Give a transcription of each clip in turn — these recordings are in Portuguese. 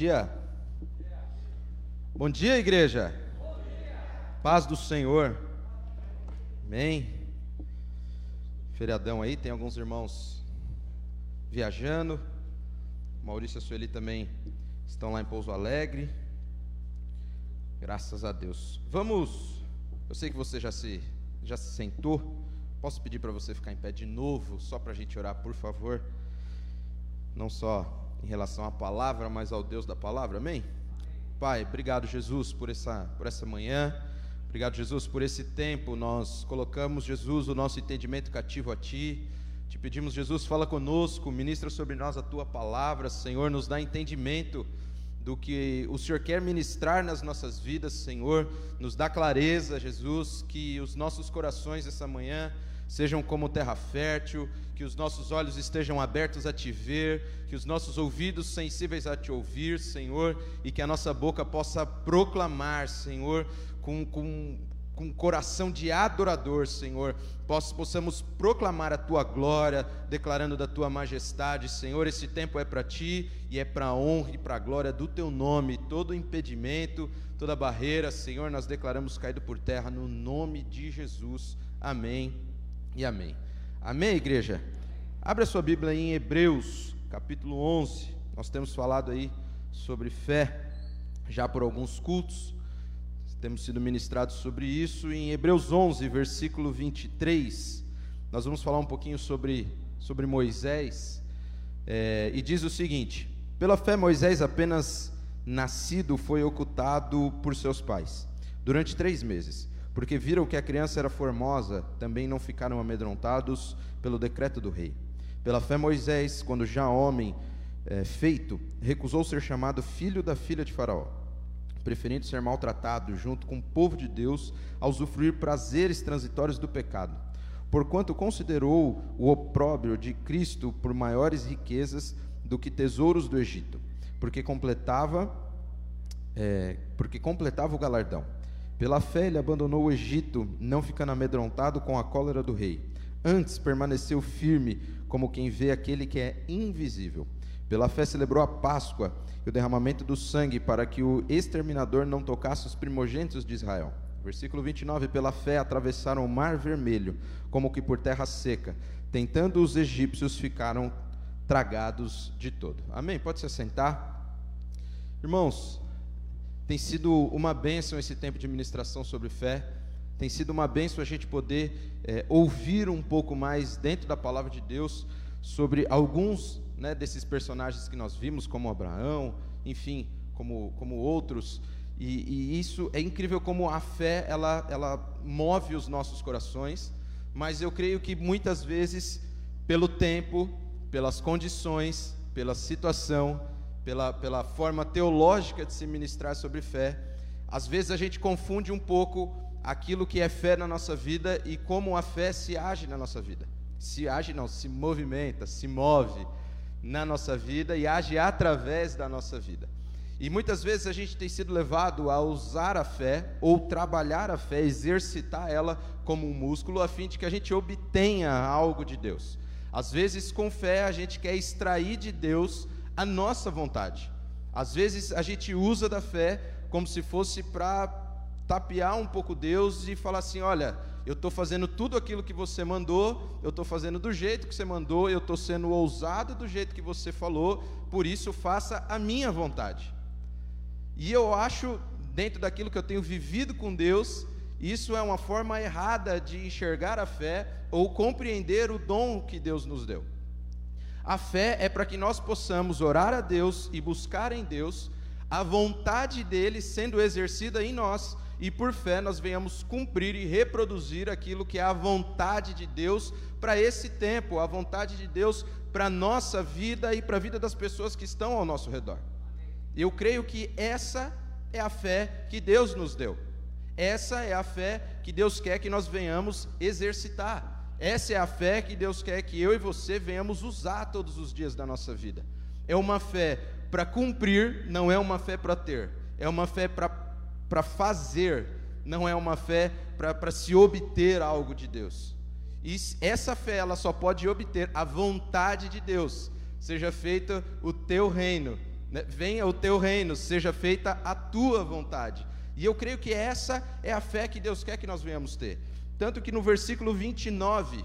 dia. Bom dia, igreja. Paz do Senhor. Amém. Feriadão aí, tem alguns irmãos viajando. Maurício e a Sueli também estão lá em Pouso Alegre. Graças a Deus. Vamos. Eu sei que você já se já se sentou. Posso pedir para você ficar em pé de novo, só para a gente orar, por favor? Não só em relação à palavra, mas ao Deus da palavra. Amém? Pai, obrigado, Jesus, por essa, por essa manhã. Obrigado, Jesus, por esse tempo. Nós colocamos, Jesus, o nosso entendimento cativo a Ti. Te pedimos, Jesus, fala conosco, ministra sobre nós a Tua palavra. Senhor, nos dá entendimento do que o Senhor quer ministrar nas nossas vidas, Senhor. Nos dá clareza, Jesus, que os nossos corações essa manhã sejam como terra fértil, que os nossos olhos estejam abertos a te ver, que os nossos ouvidos sensíveis a te ouvir, Senhor, e que a nossa boca possa proclamar, Senhor, com, com, com coração de adorador, Senhor, possamos proclamar a tua glória, declarando da tua majestade, Senhor. Esse tempo é para ti e é para a honra e para a glória do teu nome. Todo impedimento, toda barreira, Senhor, nós declaramos caído por terra no nome de Jesus. Amém e amém. Amém, igreja? Abra sua Bíblia em Hebreus, capítulo 11. Nós temos falado aí sobre fé já por alguns cultos. Temos sido ministrados sobre isso. Em Hebreus 11, versículo 23, nós vamos falar um pouquinho sobre, sobre Moisés. É, e diz o seguinte: Pela fé, Moisés, apenas nascido, foi ocultado por seus pais durante três meses porque viram que a criança era formosa, também não ficaram amedrontados pelo decreto do rei. Pela fé, Moisés, quando já homem é, feito, recusou ser chamado filho da filha de Faraó, preferindo ser maltratado junto com o povo de Deus a usufruir prazeres transitórios do pecado. Porquanto considerou o opróbrio de Cristo por maiores riquezas do que tesouros do Egito, porque completava, é, porque completava o galardão pela fé, ele abandonou o Egito, não ficando amedrontado com a cólera do rei. Antes, permaneceu firme, como quem vê aquele que é invisível. Pela fé, celebrou a Páscoa e o derramamento do sangue, para que o exterminador não tocasse os primogênitos de Israel. Versículo 29: Pela fé, atravessaram o mar vermelho, como que por terra seca. Tentando os egípcios, ficaram tragados de todo. Amém? Pode se assentar. Irmãos, tem sido uma bênção esse tempo de ministração sobre fé. Tem sido uma bênção a gente poder é, ouvir um pouco mais dentro da palavra de Deus sobre alguns né, desses personagens que nós vimos, como Abraão, enfim, como, como outros. E, e, isso é incrível como a fé ela, ela move os nossos corações, mas eu creio que muitas vezes, pelo tempo, pelas condições, pela situação, pela, pela forma teológica de se ministrar sobre fé, às vezes a gente confunde um pouco aquilo que é fé na nossa vida e como a fé se age na nossa vida. Se age, não, se movimenta, se move na nossa vida e age através da nossa vida. E muitas vezes a gente tem sido levado a usar a fé ou trabalhar a fé, exercitar ela como um músculo, a fim de que a gente obtenha algo de Deus. Às vezes, com fé, a gente quer extrair de Deus a nossa vontade. Às vezes a gente usa da fé como se fosse para tapear um pouco Deus e falar assim: olha, eu estou fazendo tudo aquilo que você mandou, eu estou fazendo do jeito que você mandou, eu estou sendo ousado do jeito que você falou, por isso faça a minha vontade. E eu acho, dentro daquilo que eu tenho vivido com Deus, isso é uma forma errada de enxergar a fé ou compreender o dom que Deus nos deu. A fé é para que nós possamos orar a Deus e buscar em Deus a vontade dele sendo exercida em nós e por fé nós venhamos cumprir e reproduzir aquilo que é a vontade de Deus para esse tempo, a vontade de Deus para a nossa vida e para a vida das pessoas que estão ao nosso redor. Eu creio que essa é a fé que Deus nos deu. Essa é a fé que Deus quer que nós venhamos exercitar. Essa é a fé que Deus quer que eu e você venhamos usar todos os dias da nossa vida. É uma fé para cumprir, não é uma fé para ter. É uma fé para fazer, não é uma fé para se obter algo de Deus. E essa fé ela só pode obter a vontade de Deus. Seja feita o teu reino né? venha o teu reino, seja feita a tua vontade. E eu creio que essa é a fé que Deus quer que nós venhamos ter. Tanto que no versículo 29,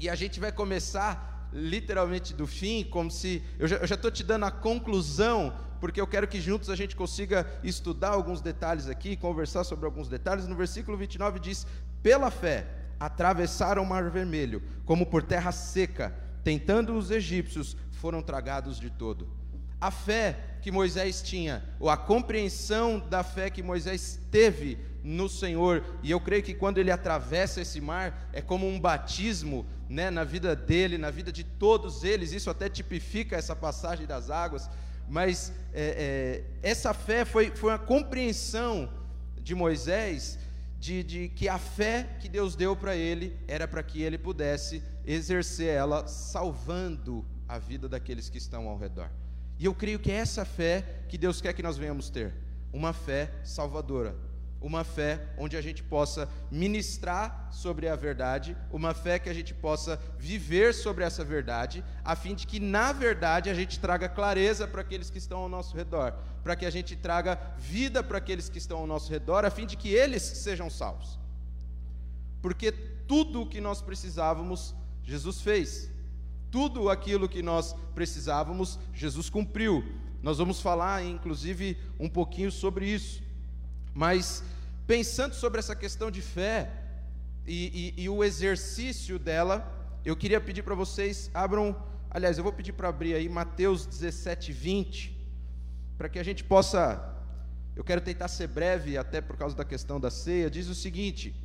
e a gente vai começar literalmente do fim, como se. Eu já estou te dando a conclusão, porque eu quero que juntos a gente consiga estudar alguns detalhes aqui, conversar sobre alguns detalhes. No versículo 29 diz: Pela fé atravessaram o mar vermelho, como por terra seca, tentando os egípcios, foram tragados de todo. A fé que Moisés tinha, ou a compreensão da fé que Moisés teve no Senhor, e eu creio que quando ele atravessa esse mar, é como um batismo né, na vida dele, na vida de todos eles, isso até tipifica essa passagem das águas, mas é, é, essa fé foi, foi uma compreensão de Moisés de, de que a fé que Deus deu para ele era para que ele pudesse exercer ela, salvando a vida daqueles que estão ao redor. E eu creio que é essa fé que Deus quer que nós venhamos ter, uma fé salvadora, uma fé onde a gente possa ministrar sobre a verdade, uma fé que a gente possa viver sobre essa verdade, a fim de que na verdade a gente traga clareza para aqueles que estão ao nosso redor, para que a gente traga vida para aqueles que estão ao nosso redor, a fim de que eles sejam salvos. Porque tudo o que nós precisávamos, Jesus fez tudo aquilo que nós precisávamos, Jesus cumpriu. Nós vamos falar, inclusive, um pouquinho sobre isso. Mas, pensando sobre essa questão de fé e, e, e o exercício dela, eu queria pedir para vocês, abram, aliás, eu vou pedir para abrir aí Mateus 17, 20, para que a gente possa, eu quero tentar ser breve, até por causa da questão da ceia, diz o seguinte: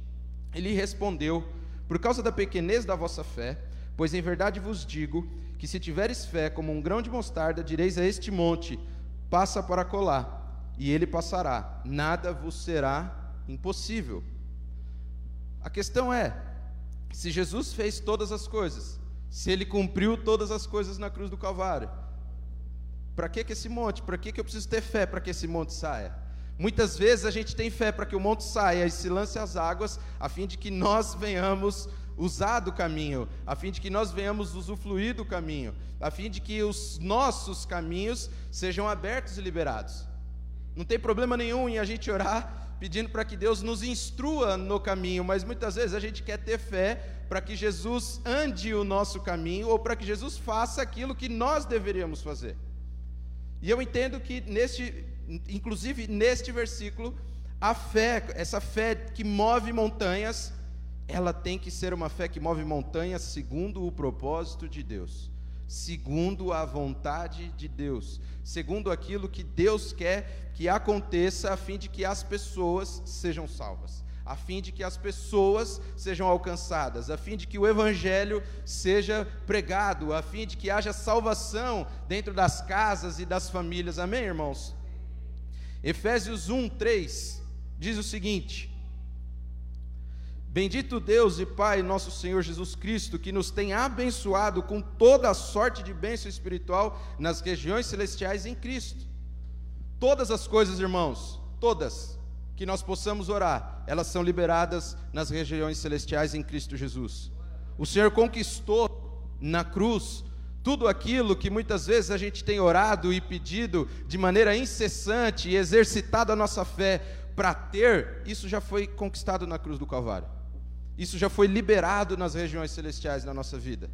Ele respondeu, por causa da pequenez da vossa fé, Pois em verdade vos digo que se tiveres fé como um grão de mostarda, direis a este monte: passa para colar, e ele passará, nada vos será impossível. A questão é: se Jesus fez todas as coisas, se ele cumpriu todas as coisas na cruz do Calvário, para que, que esse monte? Para que, que eu preciso ter fé para que esse monte saia? Muitas vezes a gente tem fé para que o monte saia e se lance as águas, a fim de que nós venhamos usar do caminho, a fim de que nós venhamos usufruir do caminho, a fim de que os nossos caminhos sejam abertos e liberados. Não tem problema nenhum em a gente orar pedindo para que Deus nos instrua no caminho, mas muitas vezes a gente quer ter fé para que Jesus ande o nosso caminho ou para que Jesus faça aquilo que nós deveríamos fazer. E eu entendo que neste, inclusive neste versículo, a fé, essa fé que move montanhas, ela tem que ser uma fé que move montanhas segundo o propósito de Deus, segundo a vontade de Deus, segundo aquilo que Deus quer que aconteça, a fim de que as pessoas sejam salvas, a fim de que as pessoas sejam alcançadas, a fim de que o Evangelho seja pregado, a fim de que haja salvação dentro das casas e das famílias. Amém, irmãos? Efésios 1, 3 diz o seguinte Bendito Deus e Pai, nosso Senhor Jesus Cristo, que nos tem abençoado com toda a sorte de bênção espiritual nas regiões celestiais em Cristo. Todas as coisas, irmãos, todas que nós possamos orar, elas são liberadas nas regiões celestiais em Cristo Jesus. O Senhor conquistou na cruz tudo aquilo que muitas vezes a gente tem orado e pedido de maneira incessante e exercitado a nossa fé para ter, isso já foi conquistado na cruz do Calvário. Isso já foi liberado nas regiões celestiais na nossa vida.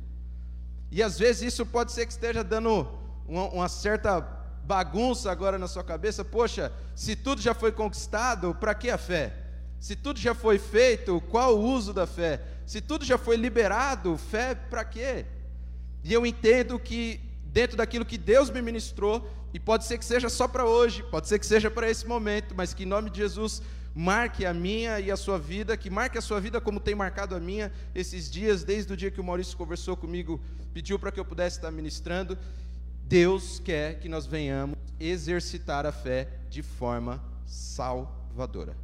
E às vezes isso pode ser que esteja dando uma, uma certa bagunça agora na sua cabeça. Poxa, se tudo já foi conquistado, para que a fé? Se tudo já foi feito, qual o uso da fé? Se tudo já foi liberado, fé para quê? E eu entendo que dentro daquilo que Deus me ministrou, e pode ser que seja só para hoje, pode ser que seja para esse momento, mas que em nome de Jesus marque a minha e a sua vida, que marque a sua vida como tem marcado a minha esses dias, desde o dia que o Maurício conversou comigo, pediu para que eu pudesse estar ministrando. Deus quer que nós venhamos exercitar a fé de forma salvadora.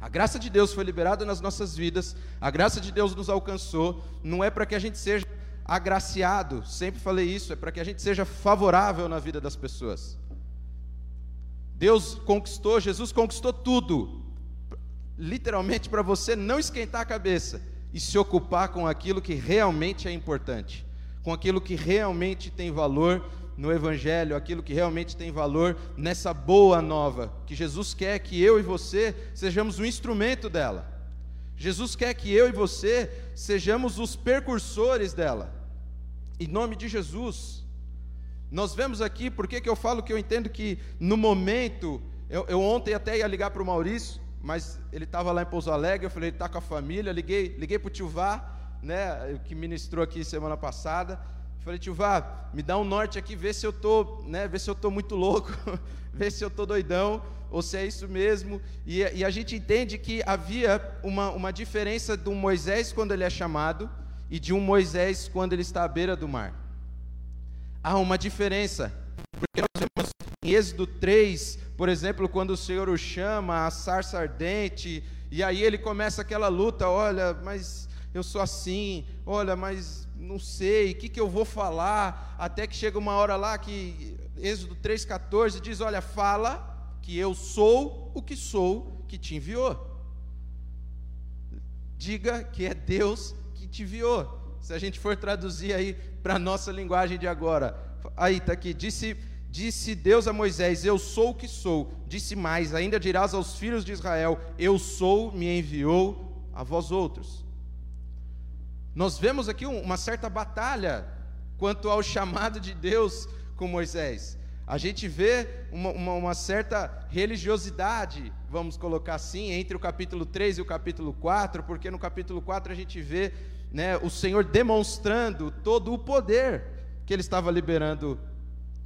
A graça de Deus foi liberada nas nossas vidas, a graça de Deus nos alcançou, não é para que a gente seja agraciado, sempre falei isso, é para que a gente seja favorável na vida das pessoas. Deus conquistou, Jesus conquistou tudo, literalmente para você não esquentar a cabeça e se ocupar com aquilo que realmente é importante, com aquilo que realmente tem valor no Evangelho, aquilo que realmente tem valor nessa boa nova, que Jesus quer que eu e você sejamos um instrumento dela. Jesus quer que eu e você sejamos os percursores dela. Em nome de Jesus. Nós vemos aqui, por que eu falo que eu entendo que no momento, eu, eu ontem até ia ligar para o Maurício, mas ele estava lá em Pouso Alegre, eu falei, ele está com a família, liguei, liguei para o tio Vá, né, que ministrou aqui semana passada, falei, tio Vá, me dá um norte aqui, vê se eu tô, né, vê se eu tô muito louco, vê se eu tô doidão, ou se é isso mesmo, e, e a gente entende que havia uma, uma diferença um Moisés quando ele é chamado, e de um Moisés quando ele está à beira do mar. Há uma diferença, porque nós vemos em Êxodo 3, por exemplo, quando o Senhor o chama, a sarça ardente, e aí ele começa aquela luta, olha, mas eu sou assim, olha, mas não sei, o que, que eu vou falar, até que chega uma hora lá que Êxodo 3,14 diz: Olha, fala que eu sou o que sou que te enviou. Diga que é Deus que te enviou. Se a gente for traduzir aí para a nossa linguagem de agora, aí está aqui, disse Disse Deus a Moisés: Eu sou o que sou. Disse mais: Ainda dirás aos filhos de Israel: Eu sou, me enviou a vós outros. Nós vemos aqui uma certa batalha quanto ao chamado de Deus com Moisés. A gente vê uma, uma, uma, certa religiosidade, vamos colocar assim, entre o capítulo 3 e o capítulo 4, porque no capítulo 4 a gente vê né, o Senhor demonstrando todo o poder que ele estava liberando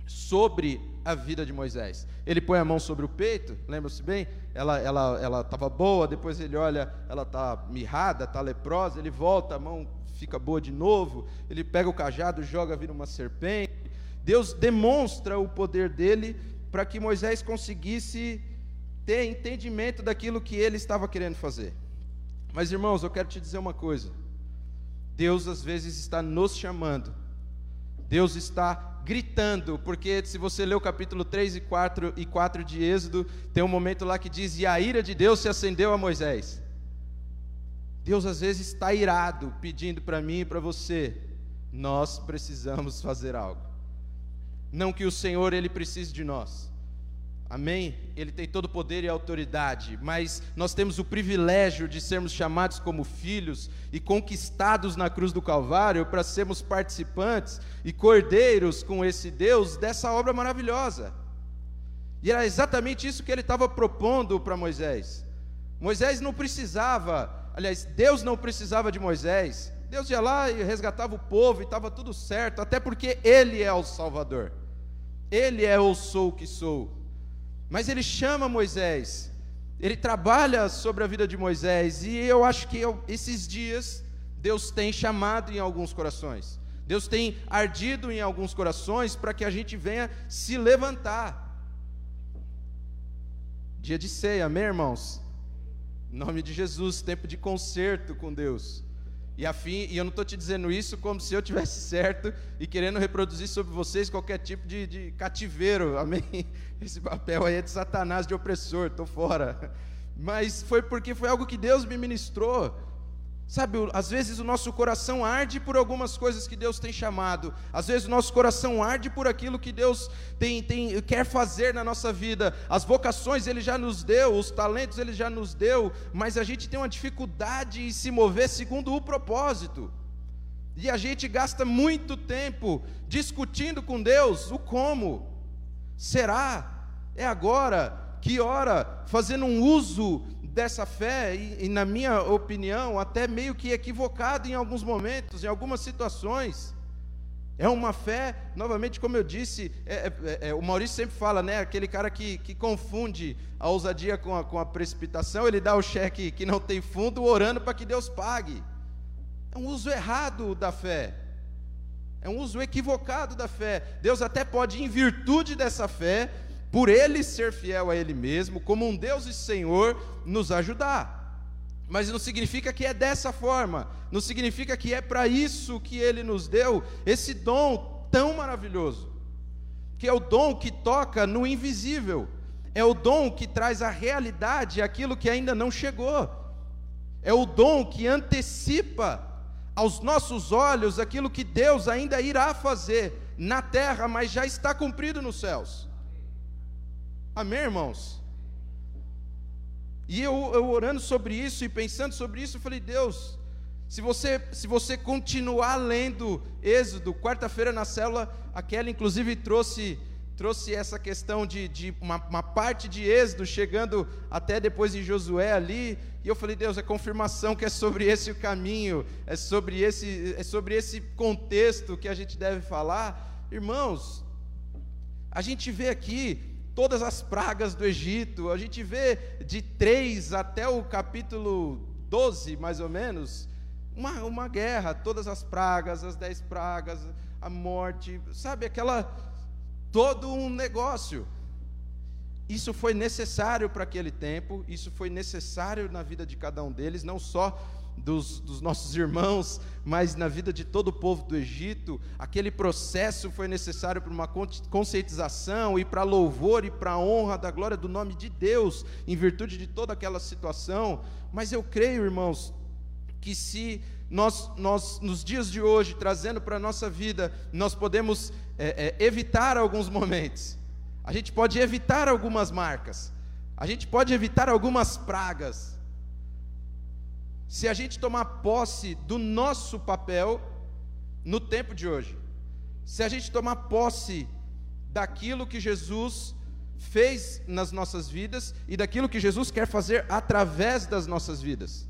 sobre a vida de Moisés. Ele põe a mão sobre o peito, lembra-se bem? Ela ela ela estava boa, depois ele olha, ela está mirrada, está leprosa, ele volta, a mão fica boa de novo, ele pega o cajado, joga, vira uma serpente. Deus demonstra o poder dele para que Moisés conseguisse ter entendimento daquilo que ele estava querendo fazer. Mas irmãos, eu quero te dizer uma coisa. Deus às vezes está nos chamando. Deus está gritando, porque se você ler o capítulo 3 e 4, e 4 de Êxodo, tem um momento lá que diz: E a ira de Deus se acendeu a Moisés. Deus às vezes está irado, pedindo para mim e para você, nós precisamos fazer algo. Não que o Senhor ele precise de nós, Amém? Ele tem todo o poder e autoridade, mas nós temos o privilégio de sermos chamados como filhos e conquistados na cruz do Calvário para sermos participantes e cordeiros com esse Deus dessa obra maravilhosa. E era exatamente isso que ele estava propondo para Moisés. Moisés não precisava, aliás, Deus não precisava de Moisés. Deus ia lá e resgatava o povo e estava tudo certo, até porque Ele é o Salvador. Ele é o sou que sou. Mas ele chama Moisés, ele trabalha sobre a vida de Moisés, e eu acho que eu, esses dias Deus tem chamado em alguns corações, Deus tem ardido em alguns corações para que a gente venha se levantar. Dia de ceia, amém, irmãos? Em nome de Jesus, tempo de concerto com Deus. E, afim, e eu não estou te dizendo isso como se eu tivesse certo e querendo reproduzir sobre vocês qualquer tipo de, de cativeiro, amém? Esse papel aí é de Satanás, de opressor, estou fora. Mas foi porque foi algo que Deus me ministrou. Sabe, às vezes o nosso coração arde por algumas coisas que Deus tem chamado, às vezes o nosso coração arde por aquilo que Deus tem, tem, quer fazer na nossa vida. As vocações Ele já nos deu, os talentos Ele já nos deu, mas a gente tem uma dificuldade em se mover segundo o propósito. E a gente gasta muito tempo discutindo com Deus o como. Será? É agora? Que hora? Fazendo um uso dessa fé, e, e, na minha opinião, até meio que equivocado em alguns momentos, em algumas situações. É uma fé, novamente, como eu disse, é, é, é, o Maurício sempre fala, né? Aquele cara que, que confunde a ousadia com a, com a precipitação, ele dá o cheque que não tem fundo, orando para que Deus pague. É um uso errado da fé. É um uso equivocado da fé. Deus até pode, em virtude dessa fé, por ele ser fiel a ele mesmo, como um Deus e Senhor, nos ajudar. Mas não significa que é dessa forma, não significa que é para isso que ele nos deu esse dom tão maravilhoso, que é o dom que toca no invisível, é o dom que traz a realidade aquilo que ainda não chegou, é o dom que antecipa aos nossos olhos aquilo que Deus ainda irá fazer na terra, mas já está cumprido nos céus. Amém, irmãos? E eu, eu orando sobre isso e pensando sobre isso, eu falei, Deus, se você, se você continuar lendo Êxodo, quarta-feira na célula, aquela inclusive trouxe trouxe essa questão de, de uma, uma, parte de Êxodo chegando até depois de Josué ali, e eu falei, Deus, é confirmação que é sobre esse o caminho, é sobre esse, é sobre esse contexto que a gente deve falar. Irmãos, a gente vê aqui todas as pragas do Egito, a gente vê de 3 até o capítulo 12, mais ou menos, uma, uma guerra, todas as pragas, as dez pragas, a morte, sabe, aquela todo um negócio. Isso foi necessário para aquele tempo, isso foi necessário na vida de cada um deles, não só dos, dos, nossos irmãos, mas na vida de todo o povo do Egito. Aquele processo foi necessário para uma conscientização e para louvor e para honra da glória do nome de Deus, em virtude de toda aquela situação. Mas eu creio, irmãos, que se nós, nós nos dias de hoje, trazendo para a nossa vida, nós podemos é, é, evitar alguns momentos, a gente pode evitar algumas marcas, a gente pode evitar algumas pragas, se a gente tomar posse do nosso papel no tempo de hoje, se a gente tomar posse daquilo que Jesus fez nas nossas vidas e daquilo que Jesus quer fazer através das nossas vidas.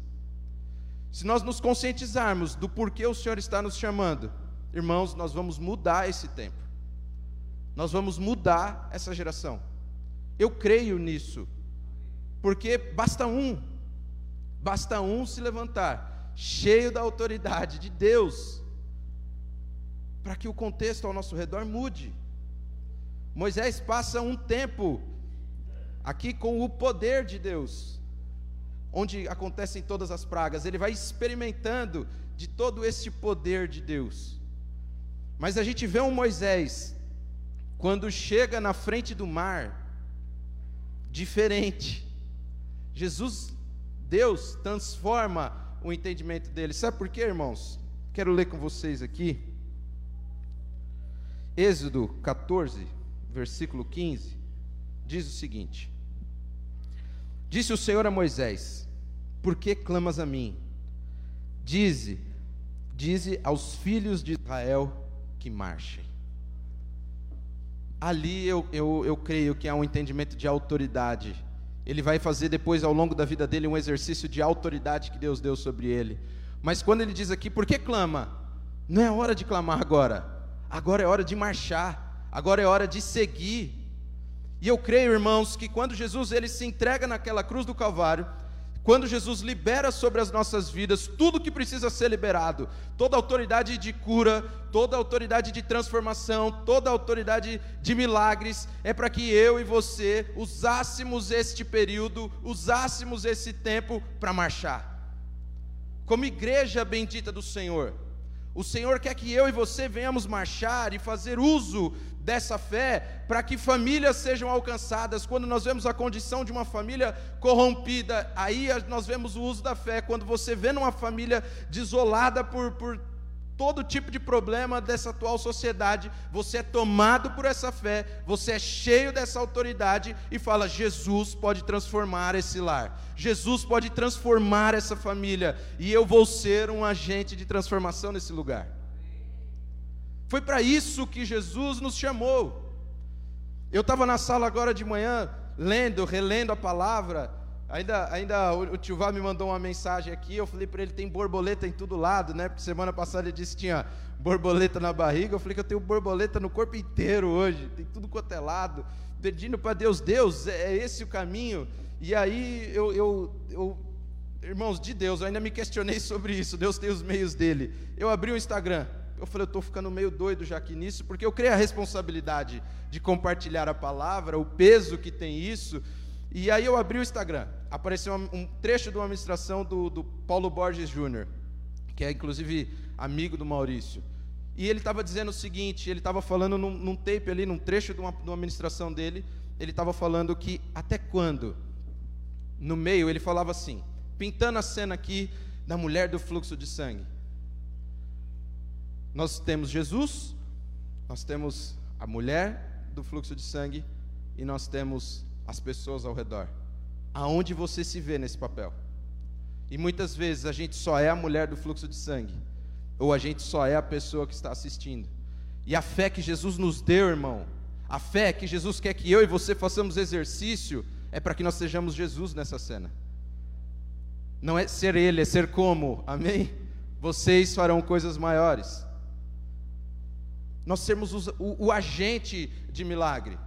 Se nós nos conscientizarmos do porquê o Senhor está nos chamando, irmãos, nós vamos mudar esse tempo. Nós vamos mudar essa geração. Eu creio nisso. Porque basta um, basta um se levantar, cheio da autoridade de Deus, para que o contexto ao nosso redor mude. Moisés passa um tempo aqui com o poder de Deus, onde acontecem todas as pragas, ele vai experimentando de todo esse poder de Deus. Mas a gente vê um Moisés, quando chega na frente do mar, diferente. Jesus, Deus, transforma o entendimento dele. Sabe por quê, irmãos? Quero ler com vocês aqui. Êxodo 14, versículo 15, diz o seguinte: Disse o Senhor a Moisés: Por que clamas a mim? Dize, dize aos filhos de Israel que marchem. Ali eu, eu, eu creio que há um entendimento de autoridade. Ele vai fazer depois, ao longo da vida dele, um exercício de autoridade que Deus deu sobre ele. Mas quando ele diz aqui, por que clama? Não é hora de clamar agora. Agora é hora de marchar. Agora é hora de seguir. E eu creio, irmãos, que quando Jesus ele se entrega naquela cruz do Calvário, quando Jesus libera sobre as nossas vidas tudo que precisa ser liberado, toda autoridade de cura, toda autoridade de transformação, toda autoridade de milagres, é para que eu e você usássemos este período, usássemos esse tempo para marchar. Como igreja bendita do Senhor, o Senhor quer que eu e você venhamos marchar e fazer uso dessa fé para que famílias sejam alcançadas. Quando nós vemos a condição de uma família corrompida, aí nós vemos o uso da fé. Quando você vê numa família desolada por, por todo tipo de problema dessa atual sociedade, você é tomado por essa fé, você é cheio dessa autoridade e fala: Jesus pode transformar esse lar, Jesus pode transformar essa família, e eu vou ser um agente de transformação nesse lugar. Foi para isso que Jesus nos chamou. Eu estava na sala agora de manhã, lendo, relendo a palavra. Ainda, ainda o, o tio Vá me mandou uma mensagem aqui. Eu falei para ele: tem borboleta em todo lado, né? Porque semana passada ele disse que tinha borboleta na barriga. Eu falei que eu tenho borboleta no corpo inteiro hoje, tem tudo quanto é lado. Pedindo para Deus: Deus, é, é esse o caminho. E aí eu, eu, eu irmãos de Deus, eu ainda me questionei sobre isso. Deus tem os meios dele. Eu abri o Instagram eu falei, eu estou ficando meio doido já aqui nisso, porque eu creio a responsabilidade de compartilhar a palavra, o peso que tem isso. E aí eu abri o Instagram, apareceu um trecho de uma ministração do, do Paulo Borges Júnior, que é inclusive amigo do Maurício. E ele estava dizendo o seguinte: ele estava falando num, num, tape ali, num trecho de uma, de uma ministração dele, ele estava falando que até quando? No meio, ele falava assim, pintando a cena aqui da mulher do fluxo de sangue. Nós temos Jesus, nós temos a mulher do fluxo de sangue e nós temos as pessoas ao redor. Aonde você se vê nesse papel? E muitas vezes a gente só é a mulher do fluxo de sangue, ou a gente só é a pessoa que está assistindo. E a fé que Jesus nos deu, irmão, a fé que Jesus quer que eu e você façamos exercício, é para que nós sejamos Jesus nessa cena. Não é ser Ele, é ser como, amém? Vocês farão coisas maiores. Nós sermos o, o, o agente de milagre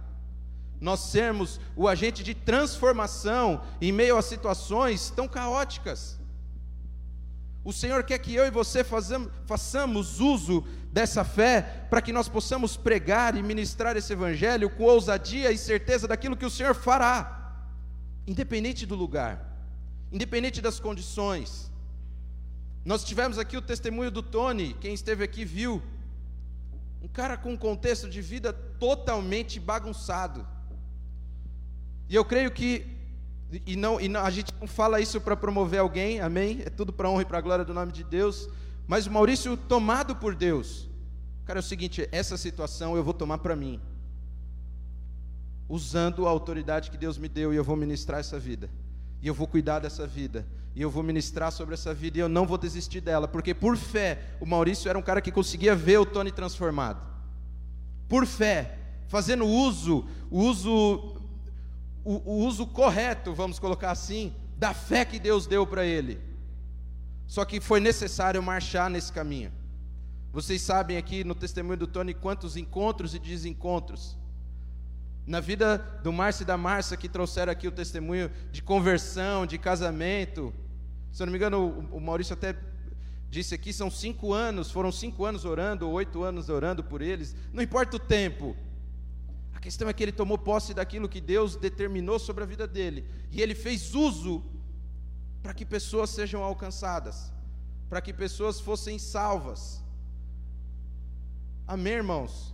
nós sermos o agente de transformação em meio a situações tão caóticas. O Senhor quer que eu e você façamos, uso dessa fé para que nós possamos pregar e ministrar esse Evangelho com ousadia e certeza daquilo que o Senhor fará, independente do lugar, independente das condições. Nós tivemos aqui o testemunho do Tony, quem esteve aqui viu, um cara com um contexto de vida totalmente bagunçado. E eu creio que, e não, e não a gente não fala isso para promover alguém, amém? É tudo para honra e para glória do nome de Deus. Mas o Maurício, tomado por Deus, cara, é o seguinte: essa situação eu vou tomar para mim, usando a autoridade que Deus me deu, e eu vou ministrar essa vida, e eu vou cuidar dessa vida, e eu vou ministrar sobre essa vida, e eu não vou desistir dela, porque por fé, o Maurício era um cara que conseguia ver o Tony transformado, por fé, fazendo uso, uso o, o uso correto, vamos colocar assim, da fé que Deus deu para ele. Só que foi necessário marchar nesse caminho. Vocês sabem aqui no testemunho do Tony quantos encontros e desencontros. Na vida do Márcio e da Márcia, que trouxeram aqui o testemunho de conversão, de casamento. Se eu não me engano, o Maurício até disse aqui: são cinco anos, foram cinco anos orando, ou oito anos orando por eles. Não importa o tempo, questão é que ele tomou posse daquilo que Deus determinou sobre a vida dele, e ele fez uso para que pessoas sejam alcançadas, para que pessoas fossem salvas. Amém, irmãos?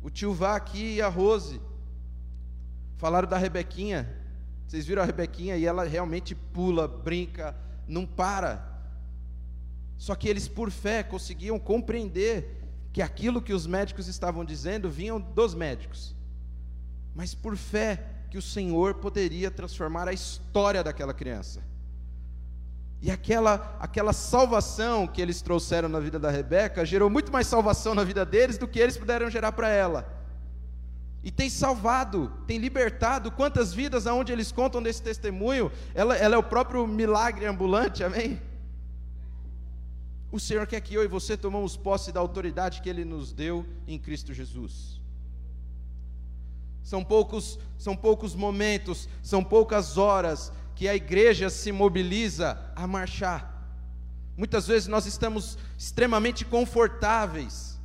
O tio Vá aqui e a Rose falaram da Rebequinha. Vocês viram a Rebequinha e ela realmente pula, brinca, não para. Só que eles, por fé, conseguiam compreender que aquilo que os médicos estavam dizendo vinham dos médicos mas por fé que o Senhor poderia transformar a história daquela criança. E aquela, aquela salvação que eles trouxeram na vida da Rebeca gerou muito mais salvação na vida deles do que eles puderam gerar para ela. E tem salvado, tem libertado quantas vidas aonde eles contam desse testemunho, ela, ela é o próprio milagre ambulante, amém? O Senhor quer que eu e você tomamos posse da autoridade que Ele nos deu em Cristo Jesus. São poucos, são poucos momentos, são poucas horas que a igreja se mobiliza a marchar. Muitas vezes nós estamos extremamente confortáveis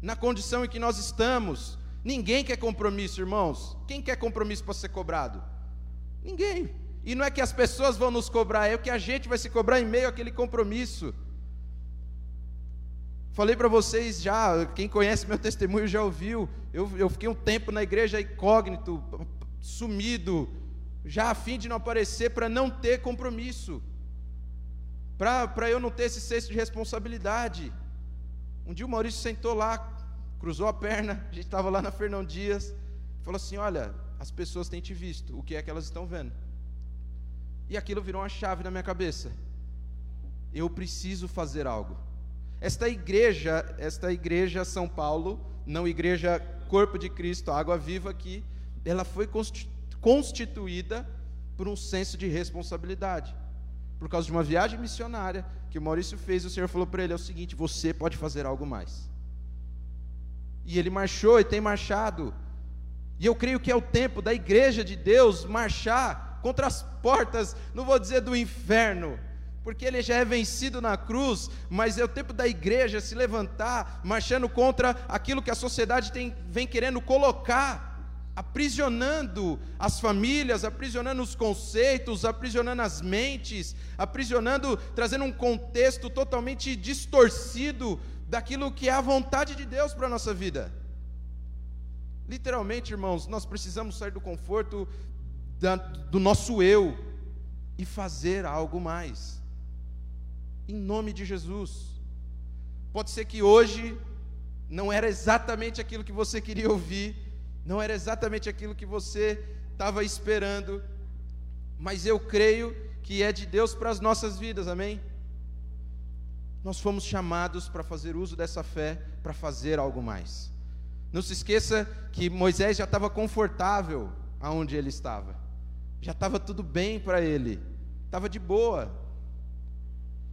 na condição em que nós estamos. Ninguém quer compromisso, irmãos. Quem quer compromisso para ser cobrado? Ninguém. E não é que as pessoas vão nos cobrar, é o que a gente vai se cobrar em meio àquele compromisso. Falei para vocês já, quem conhece meu testemunho já ouviu. Eu, eu fiquei um tempo na igreja incógnito, sumido, já a fim de não aparecer para não ter compromisso, para eu não ter esse senso de responsabilidade. Um dia o Maurício sentou lá, cruzou a perna, a gente estava lá na Fernão Dias, falou assim: Olha, as pessoas têm te visto, o que é que elas estão vendo? E aquilo virou uma chave na minha cabeça. Eu preciso fazer algo. Esta igreja, esta igreja São Paulo, não igreja Corpo de Cristo, Água Viva aqui, ela foi constituída por um senso de responsabilidade. Por causa de uma viagem missionária que o Maurício fez, o Senhor falou para ele: é o seguinte, você pode fazer algo mais. E ele marchou e tem marchado. E eu creio que é o tempo da igreja de Deus marchar contra as portas, não vou dizer do inferno, porque ele já é vencido na cruz, mas é o tempo da igreja se levantar, marchando contra aquilo que a sociedade tem, vem querendo colocar, aprisionando as famílias, aprisionando os conceitos, aprisionando as mentes, aprisionando, trazendo um contexto totalmente distorcido daquilo que é a vontade de Deus para a nossa vida. Literalmente, irmãos, nós precisamos sair do conforto da, do nosso eu e fazer algo mais em nome de Jesus. Pode ser que hoje não era exatamente aquilo que você queria ouvir, não era exatamente aquilo que você estava esperando, mas eu creio que é de Deus para as nossas vidas, amém? Nós fomos chamados para fazer uso dessa fé para fazer algo mais. Não se esqueça que Moisés já estava confortável aonde ele estava, já estava tudo bem para ele, estava de boa.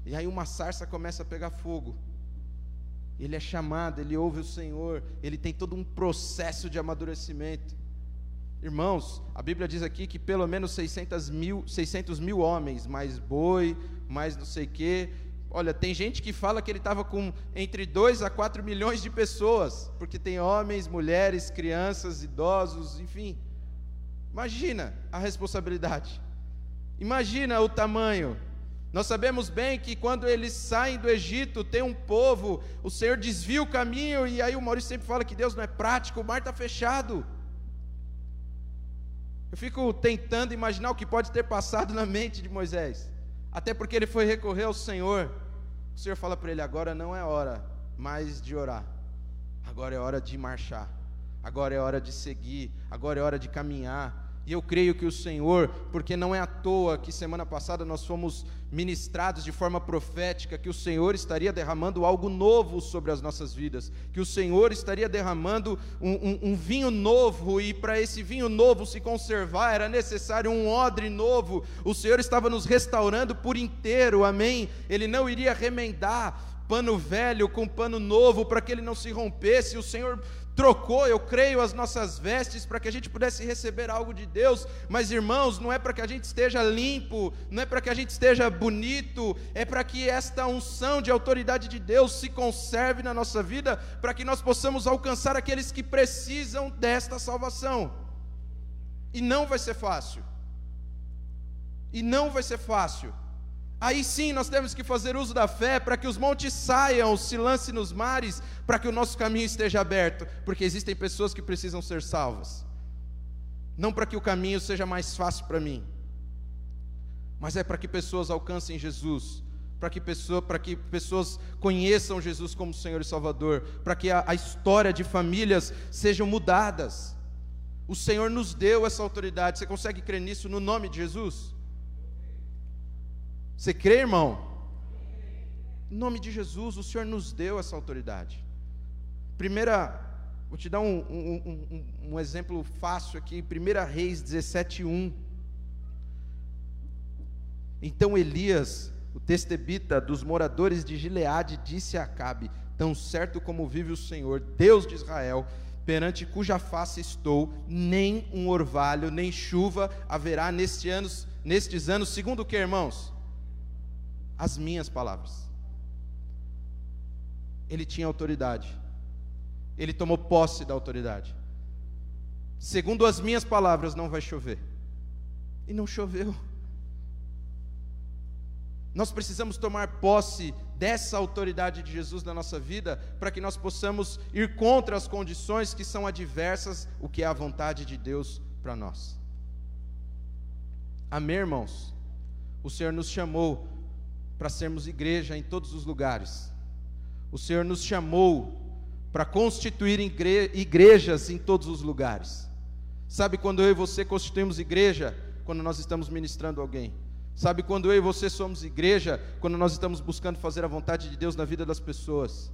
E aí uma sarça começa a pegar fogo. Ele é chamado, ele ouve o Senhor, ele tem todo um processo de amadurecimento. Irmãos, a Bíblia diz aqui que pelo menos 600 mil, 600 mil homens, mais boi, mais não sei o quê. Olha, tem gente que fala que ele estava com entre 2 a 4 milhões de pessoas, porque tem homens, mulheres, crianças, idosos, enfim. Imagina a responsabilidade. Imagina o tamanho. Nós sabemos bem que quando eles saem do Egito, tem um povo, o Senhor desvia o caminho, e aí o Maurício sempre fala que Deus não é prático, o mar está fechado. Eu fico tentando imaginar o que pode ter passado na mente de Moisés, até porque ele foi recorrer ao Senhor. O Senhor fala para ele: agora não é hora mais de orar, agora é hora de marchar, agora é hora de seguir, agora é hora de caminhar. E eu creio que o Senhor, porque não é à toa que semana passada nós fomos ministrados de forma profética, que o Senhor estaria derramando algo novo sobre as nossas vidas, que o Senhor estaria derramando um, um, um vinho novo, e para esse vinho novo se conservar era necessário um odre novo. O Senhor estava nos restaurando por inteiro, amém? Ele não iria remendar pano velho com pano novo para que ele não se rompesse. O Senhor trocou, eu creio, as nossas vestes para que a gente pudesse receber algo de Deus, mas irmãos, não é para que a gente esteja limpo, não é para que a gente esteja bonito, é para que esta unção de autoridade de Deus se conserve na nossa vida, para que nós possamos alcançar aqueles que precisam desta salvação. E não vai ser fácil. E não vai ser fácil. Aí sim nós temos que fazer uso da fé para que os montes saiam, se lance nos mares, para que o nosso caminho esteja aberto, porque existem pessoas que precisam ser salvas. Não para que o caminho seja mais fácil para mim, mas é para que pessoas alcancem Jesus, para que, pessoa, para que pessoas conheçam Jesus como Senhor e Salvador, para que a, a história de famílias sejam mudadas. O Senhor nos deu essa autoridade. Você consegue crer nisso no nome de Jesus? Você crê, irmão? Em nome de Jesus, o Senhor nos deu essa autoridade. Primeira, vou te dar um, um, um, um exemplo fácil aqui. 1 Reis 17:1. Então Elias, o testebita dos moradores de Gileade, disse a Acabe: Tão certo como vive o Senhor, Deus de Israel, perante cuja face estou, nem um orvalho, nem chuva haverá anos, nestes anos, segundo o que, irmãos? As minhas palavras. Ele tinha autoridade. Ele tomou posse da autoridade. Segundo as minhas palavras, não vai chover. E não choveu. Nós precisamos tomar posse dessa autoridade de Jesus na nossa vida, para que nós possamos ir contra as condições que são adversas, o que é a vontade de Deus para nós. Amém, irmãos? O Senhor nos chamou para sermos igreja em todos os lugares. O Senhor nos chamou para constituir igre igrejas em todos os lugares. Sabe quando eu e você constituímos igreja? Quando nós estamos ministrando alguém. Sabe quando eu e você somos igreja? Quando nós estamos buscando fazer a vontade de Deus na vida das pessoas.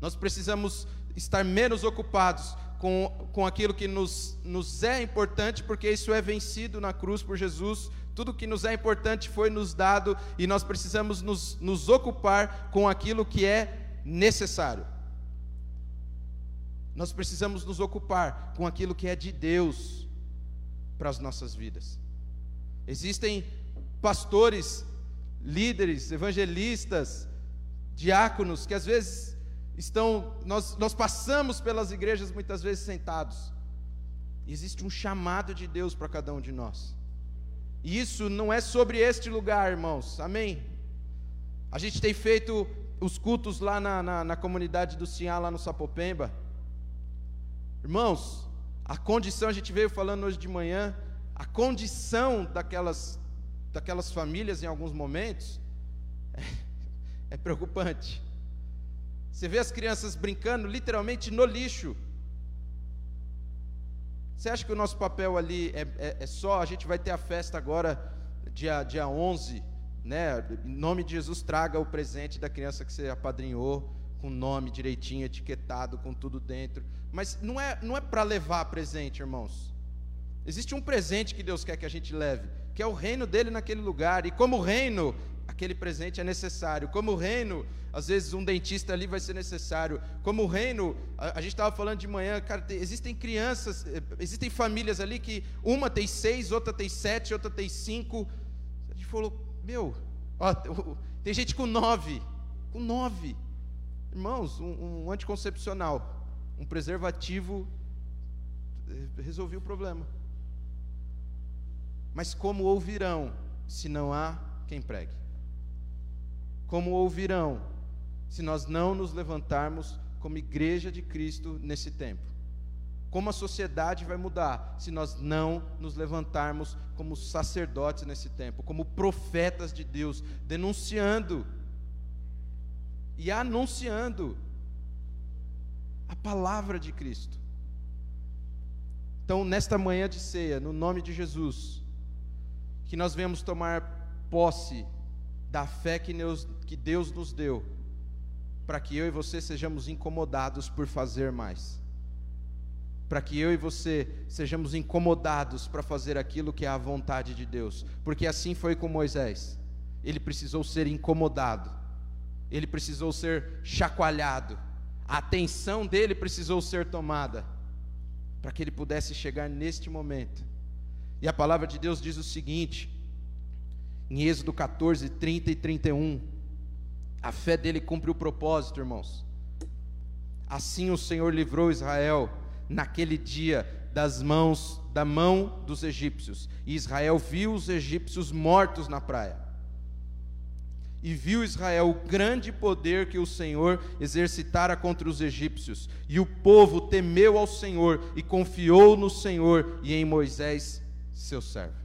Nós precisamos estar menos ocupados com, com aquilo que nos, nos é importante, porque isso é vencido na cruz por Jesus tudo que nos é importante foi nos dado e nós precisamos nos, nos ocupar com aquilo que é necessário. Nós precisamos nos ocupar com aquilo que é de Deus para as nossas vidas. Existem pastores, líderes, evangelistas, diáconos que às vezes estão, nós, nós passamos pelas igrejas muitas vezes sentados. Existe um chamado de Deus para cada um de nós. E isso não é sobre este lugar, irmãos. Amém? A gente tem feito os cultos lá na, na, na comunidade do Sinhá, lá no Sapopemba. Irmãos, a condição, a gente veio falando hoje de manhã, a condição daquelas, daquelas famílias em alguns momentos é, é preocupante. Você vê as crianças brincando literalmente no lixo. Você acha que o nosso papel ali é, é, é só, a gente vai ter a festa agora, dia, dia 11, né? Em nome de Jesus, traga o presente da criança que você apadrinhou, com nome direitinho, etiquetado, com tudo dentro. Mas não é, não é para levar presente, irmãos. Existe um presente que Deus quer que a gente leve, que é o reino dele naquele lugar. E como reino, aquele presente é necessário. Como reino, às vezes um dentista ali vai ser necessário. Como reino, a, a gente estava falando de manhã, cara, tem, existem crianças, eh, existem famílias ali que uma tem seis, outra tem sete, outra tem cinco. A gente falou, meu, ó, tem gente com nove, com nove. Irmãos, um, um anticoncepcional, um preservativo, eh, resolveu o problema. Mas como ouvirão se não há quem pregue? Como ouvirão se nós não nos levantarmos como igreja de Cristo nesse tempo? Como a sociedade vai mudar se nós não nos levantarmos como sacerdotes nesse tempo, como profetas de Deus, denunciando e anunciando a palavra de Cristo? Então, nesta manhã de ceia, no nome de Jesus, que nós venhamos tomar posse da fé que Deus, que Deus nos deu, para que eu e você sejamos incomodados por fazer mais, para que eu e você sejamos incomodados para fazer aquilo que é a vontade de Deus, porque assim foi com Moisés, ele precisou ser incomodado, ele precisou ser chacoalhado, a atenção dele precisou ser tomada, para que ele pudesse chegar neste momento. E a palavra de Deus diz o seguinte, em Êxodo 14, 30 e 31. A fé dele cumpre o propósito, irmãos. Assim o Senhor livrou Israel naquele dia das mãos da mão dos egípcios. E Israel viu os egípcios mortos na praia. E viu Israel o grande poder que o Senhor exercitara contra os egípcios. E o povo temeu ao Senhor e confiou no Senhor e em Moisés seu servo.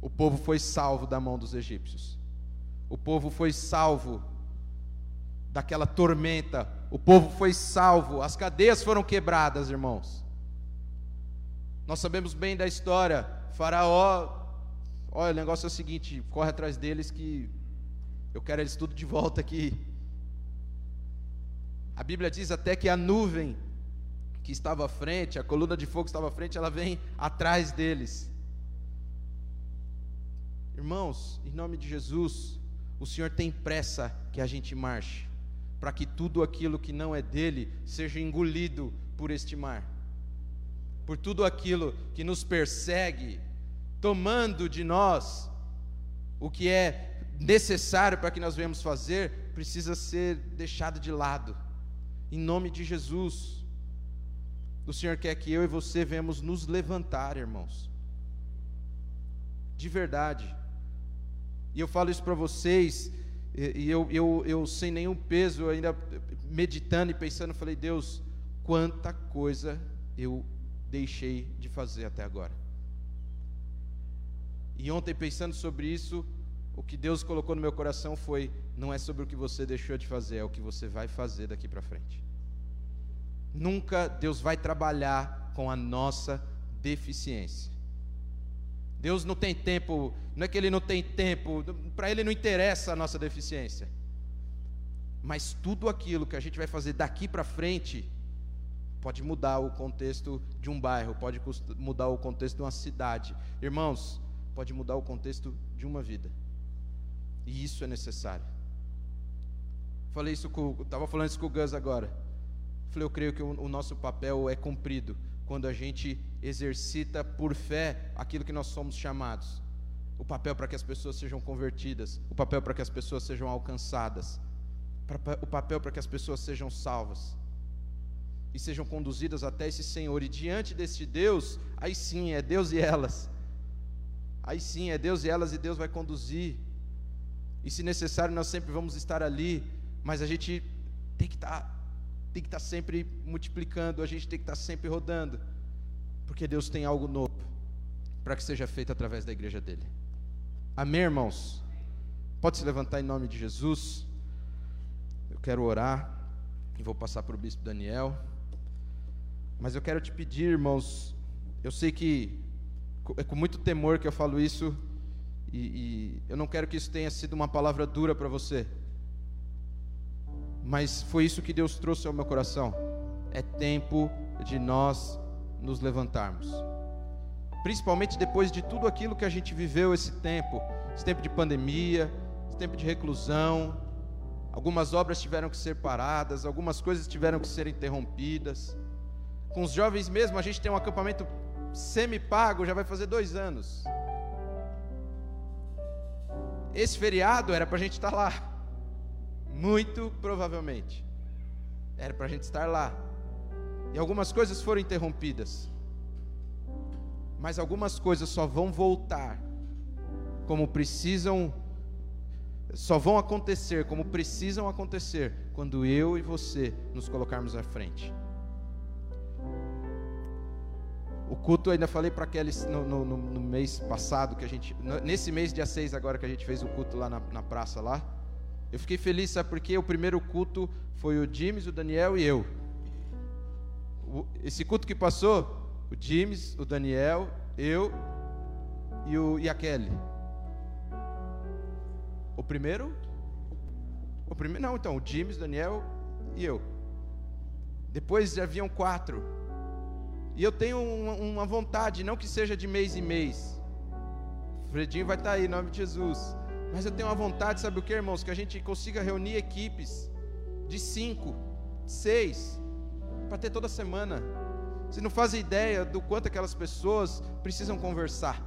O povo foi salvo da mão dos egípcios. O povo foi salvo daquela tormenta. O povo foi salvo. As cadeias foram quebradas, irmãos. Nós sabemos bem da história. Faraó, olha, o negócio é o seguinte: corre atrás deles que eu quero eles tudo de volta aqui. A Bíblia diz até que a nuvem que estava à frente, a coluna de fogo que estava à frente, ela vem atrás deles. Irmãos, em nome de Jesus, o Senhor tem pressa que a gente marche, para que tudo aquilo que não é dele seja engolido por este mar, por tudo aquilo que nos persegue, tomando de nós o que é necessário para que nós venhamos fazer, precisa ser deixado de lado, em nome de Jesus. O Senhor quer que eu e você venhamos nos levantar, irmãos. De verdade. E eu falo isso para vocês, e eu, eu, eu sem nenhum peso, ainda meditando e pensando, falei, Deus, quanta coisa eu deixei de fazer até agora. E ontem, pensando sobre isso, o que Deus colocou no meu coração foi: não é sobre o que você deixou de fazer, é o que você vai fazer daqui para frente. Nunca Deus vai trabalhar com a nossa deficiência. Deus não tem tempo, não é que Ele não tem tempo, para Ele não interessa a nossa deficiência. Mas tudo aquilo que a gente vai fazer daqui para frente pode mudar o contexto de um bairro, pode mudar o contexto de uma cidade. Irmãos, pode mudar o contexto de uma vida. E isso é necessário. Falei isso com, estava falando isso com o Gus agora. Falei, eu creio que o, o nosso papel é cumprido quando a gente exercita por fé aquilo que nós somos chamados. O papel para que as pessoas sejam convertidas, o papel para que as pessoas sejam alcançadas, o papel para que as pessoas sejam salvas e sejam conduzidas até esse Senhor. E diante desse Deus, aí sim é Deus e elas. Aí sim é Deus e elas e Deus vai conduzir. E se necessário, nós sempre vamos estar ali, mas a gente tem que estar tem que estar sempre multiplicando, a gente tem que estar sempre rodando, porque Deus tem algo novo para que seja feito através da igreja dele. Amém, irmãos? Pode se levantar em nome de Jesus. Eu quero orar e vou passar para o bispo Daniel. Mas eu quero te pedir, irmãos, eu sei que é com muito temor que eu falo isso, e, e eu não quero que isso tenha sido uma palavra dura para você, mas foi isso que Deus trouxe ao meu coração. É tempo de nós nos levantarmos, principalmente depois de tudo aquilo que a gente viveu esse tempo esse tempo de pandemia, esse tempo de reclusão. Algumas obras tiveram que ser paradas, algumas coisas tiveram que ser interrompidas. Com os jovens mesmo, a gente tem um acampamento semi-pago, já vai fazer dois anos. Esse feriado era para a gente estar lá, muito provavelmente. Era para a gente estar lá. E algumas coisas foram interrompidas. Mas algumas coisas só vão voltar como precisam, só vão acontecer como precisam acontecer quando eu e você nos colocarmos à frente. O culto, eu ainda falei para Kelly no, no, no, mês passado, que a gente, nesse mês, dia 6 agora, que a gente fez o culto lá na, na praça lá. Eu fiquei feliz, sabe porque o primeiro culto foi o James, o Daniel e eu. O, esse culto que passou, o James, o Daniel, eu e, o, e a Kelly. O primeiro? O primeiro não, então, o James, Daniel e eu. Depois já haviam quatro. E eu tenho uma, uma vontade, não que seja de mês em mês. O Fredinho vai estar tá aí, em nome de Jesus. Mas eu tenho uma vontade, sabe o que, irmãos? Que a gente consiga reunir equipes de cinco, seis, para ter toda semana. Você não faz ideia do quanto aquelas pessoas precisam conversar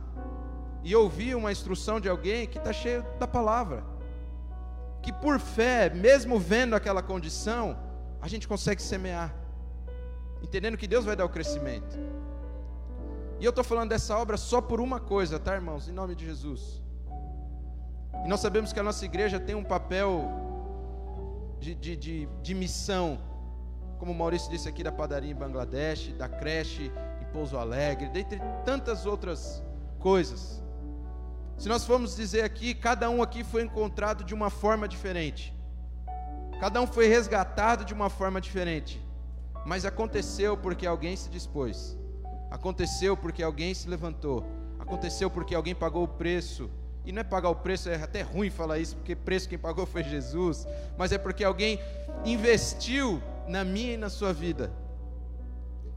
e ouvir uma instrução de alguém que está cheio da palavra. Que por fé, mesmo vendo aquela condição, a gente consegue semear, entendendo que Deus vai dar o crescimento. E eu estou falando dessa obra só por uma coisa, tá, irmãos? Em nome de Jesus. E nós sabemos que a nossa igreja tem um papel de, de, de, de missão, como o Maurício disse aqui da padaria em Bangladesh, da creche em Pouso Alegre, dentre tantas outras coisas. Se nós formos dizer aqui, cada um aqui foi encontrado de uma forma diferente. Cada um foi resgatado de uma forma diferente. Mas aconteceu porque alguém se dispôs. Aconteceu porque alguém se levantou. Aconteceu porque alguém pagou o preço. E não é pagar o preço, é até ruim falar isso, porque preço quem pagou foi Jesus. Mas é porque alguém investiu na minha e na sua vida.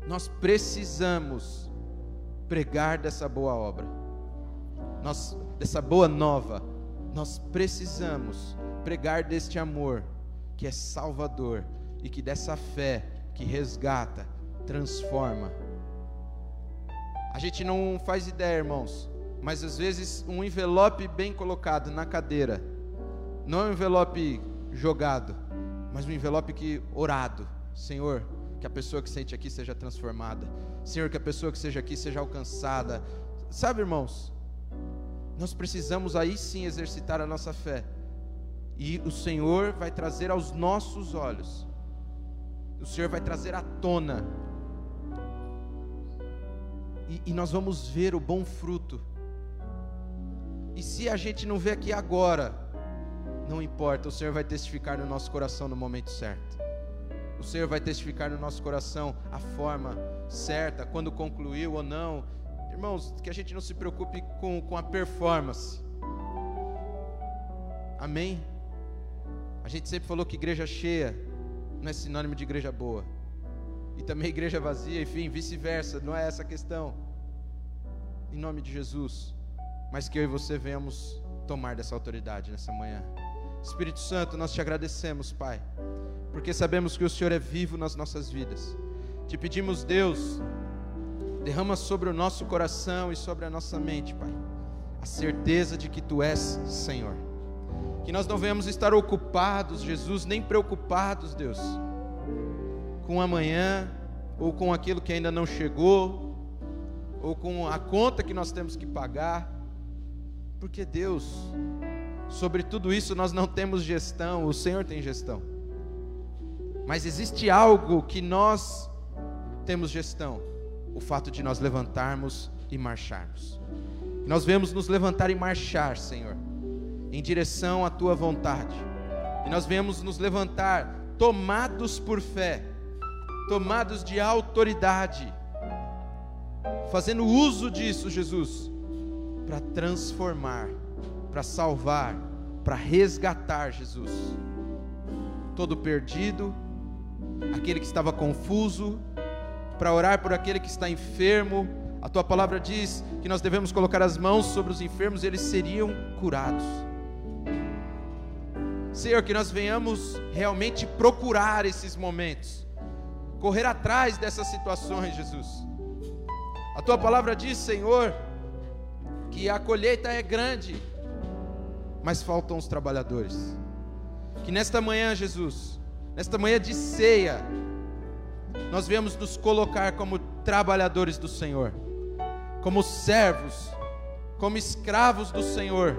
Nós precisamos pregar dessa boa obra. Nós dessa boa nova, nós precisamos pregar deste amor que é salvador e que dessa fé que resgata, transforma. A gente não faz ideia, irmãos, mas às vezes um envelope bem colocado na cadeira, não é um envelope jogado, mas um envelope que orado, Senhor, que a pessoa que sente aqui seja transformada. Senhor, que a pessoa que seja aqui seja alcançada. Sabe, irmãos, nós precisamos aí sim exercitar a nossa fé. E o Senhor vai trazer aos nossos olhos, o Senhor vai trazer à tona, e, e nós vamos ver o bom fruto. Se a gente não vê aqui agora, não importa, o Senhor vai testificar no nosso coração no momento certo. O Senhor vai testificar no nosso coração a forma certa, quando concluiu ou não, Irmãos, que a gente não se preocupe com, com a performance. Amém? A gente sempre falou que igreja cheia não é sinônimo de igreja boa. E também igreja vazia, enfim, vice-versa, não é essa a questão. Em nome de Jesus. Mas que eu e você venhamos tomar dessa autoridade nessa manhã. Espírito Santo, nós te agradecemos, Pai, porque sabemos que o Senhor é vivo nas nossas vidas. Te pedimos, Deus, Derrama sobre o nosso coração e sobre a nossa mente, Pai, a certeza de que Tu és Senhor. Que nós não venhamos estar ocupados, Jesus, nem preocupados, Deus, com amanhã, ou com aquilo que ainda não chegou, ou com a conta que nós temos que pagar, porque Deus, sobre tudo isso nós não temos gestão, o Senhor tem gestão. Mas existe algo que nós temos gestão o fato de nós levantarmos e marcharmos. Nós vemos nos levantar e marchar, Senhor, em direção à tua vontade. e nós venhamos nos levantar tomados por fé, tomados de autoridade, fazendo uso disso, Jesus, para transformar, para salvar, para resgatar, Jesus. Todo perdido, aquele que estava confuso, para orar por aquele que está enfermo. A tua palavra diz que nós devemos colocar as mãos sobre os enfermos e eles seriam curados. Senhor, que nós venhamos realmente procurar esses momentos, correr atrás dessas situações, Jesus. A tua palavra diz, Senhor, que a colheita é grande, mas faltam os trabalhadores. Que nesta manhã, Jesus, nesta manhã de ceia, nós viemos nos colocar como trabalhadores do Senhor, como servos, como escravos do Senhor